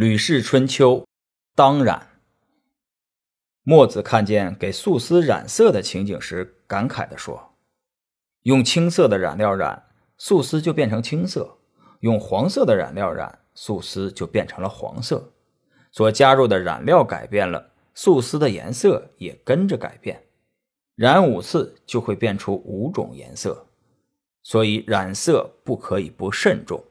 吕氏春秋》当然。墨子看见给素丝染色的情景时，感慨地说：“用青色的染料染素丝就变成青色，用黄色的染料染素丝就变成了黄色。所加入的染料改变了，素丝的颜色也跟着改变。染五次就会变出五种颜色，所以染色不可以不慎重。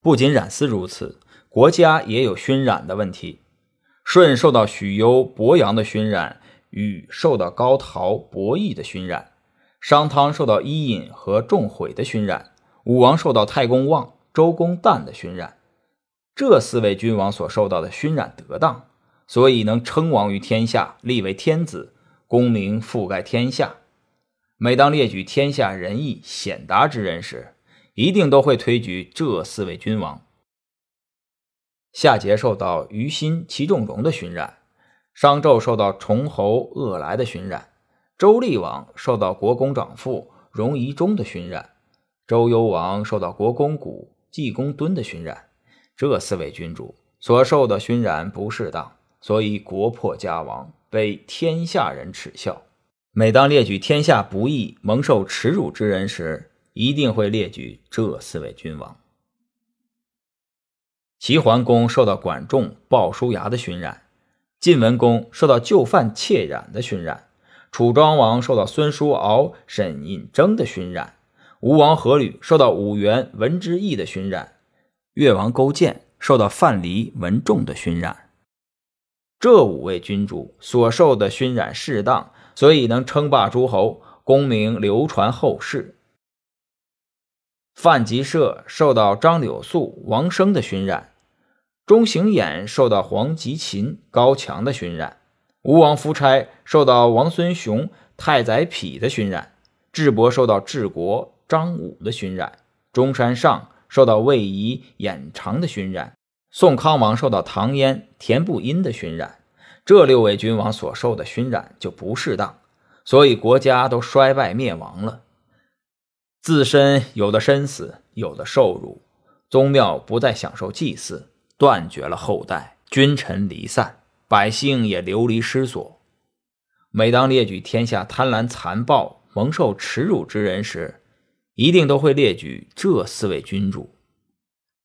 不仅染丝如此，国家也有熏染的问题。”舜受到许攸、伯阳的熏染，禹受到高陶、伯益的熏染，商汤受到伊尹和仲悔的熏染，武王受到太公望、周公旦的熏染。这四位君王所受到的熏染得当，所以能称王于天下，立为天子，功名覆盖天下。每当列举天下仁义显达之人时，一定都会推举这四位君王。夏桀受到于心、齐仲荣的熏染，商纣受到崇侯恶来的熏染，周厉王受到国公长父荣夷中的熏染，周幽王受到国公谷季公敦的熏染。这四位君主所受的熏染不适当，所以国破家亡，被天下人耻笑。每当列举天下不义、蒙受耻辱之人时，一定会列举这四位君王。齐桓公受到管仲、鲍叔牙的熏染，晋文公受到就范窃染的熏染，楚庄王受到孙叔敖、沈尹征的熏染，吴王阖闾受到武元、文之义的熏染，越王勾践受到范蠡、文仲的熏染。这五位君主所受的熏染适当，所以能称霸诸侯，功名流传后世。范吉射受到张柳素、王生的熏染。钟行衍受到黄吉勤、高强的熏染，吴王夫差受到王孙雄、太宰匹的熏染，智伯受到治国张武的熏染，中山上受到魏仪、演长的熏染，宋康王受到唐嫣、田不因的熏染。这六位君王所受的熏染就不适当，所以国家都衰败灭亡了。自身有的身死，有的受辱，宗庙不再享受祭祀。断绝了后代，君臣离散，百姓也流离失所。每当列举天下贪婪残暴、蒙受耻辱之人时，一定都会列举这四位君主。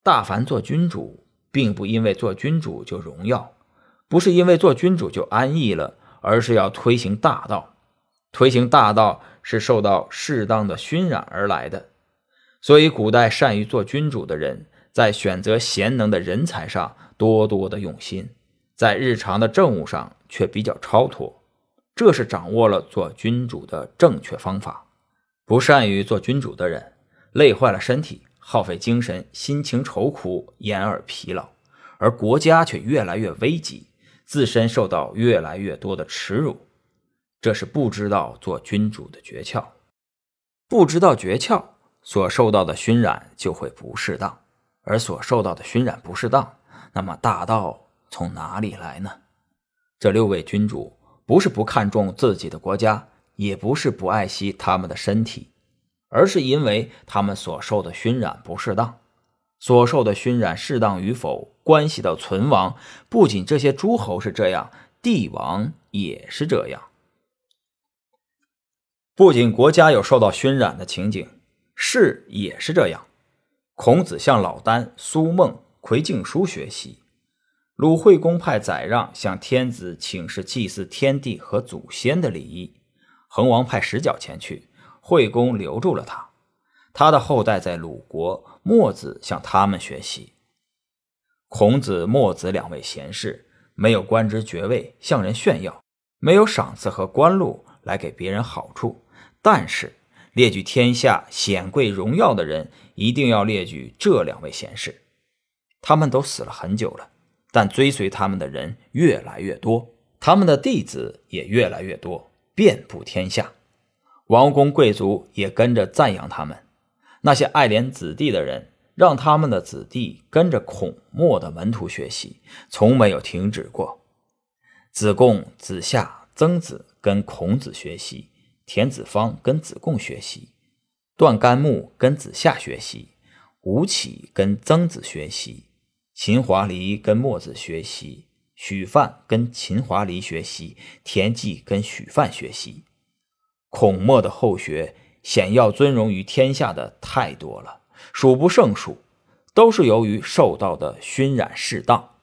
大凡做君主，并不因为做君主就荣耀，不是因为做君主就安逸了，而是要推行大道。推行大道是受到适当的熏染而来的。所以，古代善于做君主的人。在选择贤能的人才上多多的用心，在日常的政务上却比较超脱，这是掌握了做君主的正确方法。不善于做君主的人，累坏了身体，耗费精神，心情愁苦，眼耳疲劳，而国家却越来越危急，自身受到越来越多的耻辱。这是不知道做君主的诀窍，不知道诀窍，所受到的熏染就会不适当。而所受到的熏染不适当，那么大道从哪里来呢？这六位君主不是不看重自己的国家，也不是不爱惜他们的身体，而是因为他们所受的熏染不适当。所受的熏染适当与否，关系到存亡。不仅这些诸侯是这样，帝王也是这样。不仅国家有受到熏染的情景，士也是这样。孔子向老聃、苏孟、魁敬叔学习；鲁惠公派宰让向天子请示祭祀天地和祖先的礼仪；恒王派石角前去，惠公留住了他。他的后代在鲁国，墨子向他们学习。孔子、墨子两位贤士，没有官职爵位向人炫耀，没有赏赐和官禄来给别人好处，但是。列举天下显贵荣耀的人，一定要列举这两位贤士。他们都死了很久了，但追随他们的人越来越多，他们的弟子也越来越多，遍布天下。王公贵族也跟着赞扬他们。那些爱怜子弟的人，让他们的子弟跟着孔墨的门徒学习，从没有停止过。子贡、子夏、曾子跟孔子学习。田子方跟子贡学习，段干木跟子夏学习，吴起跟曾子学习，秦华黎跟墨子学习，许范跟秦华黎学习，田忌跟许范学习。孔墨的后学显要尊荣于天下的太多了，数不胜数，都是由于受到的熏染适当。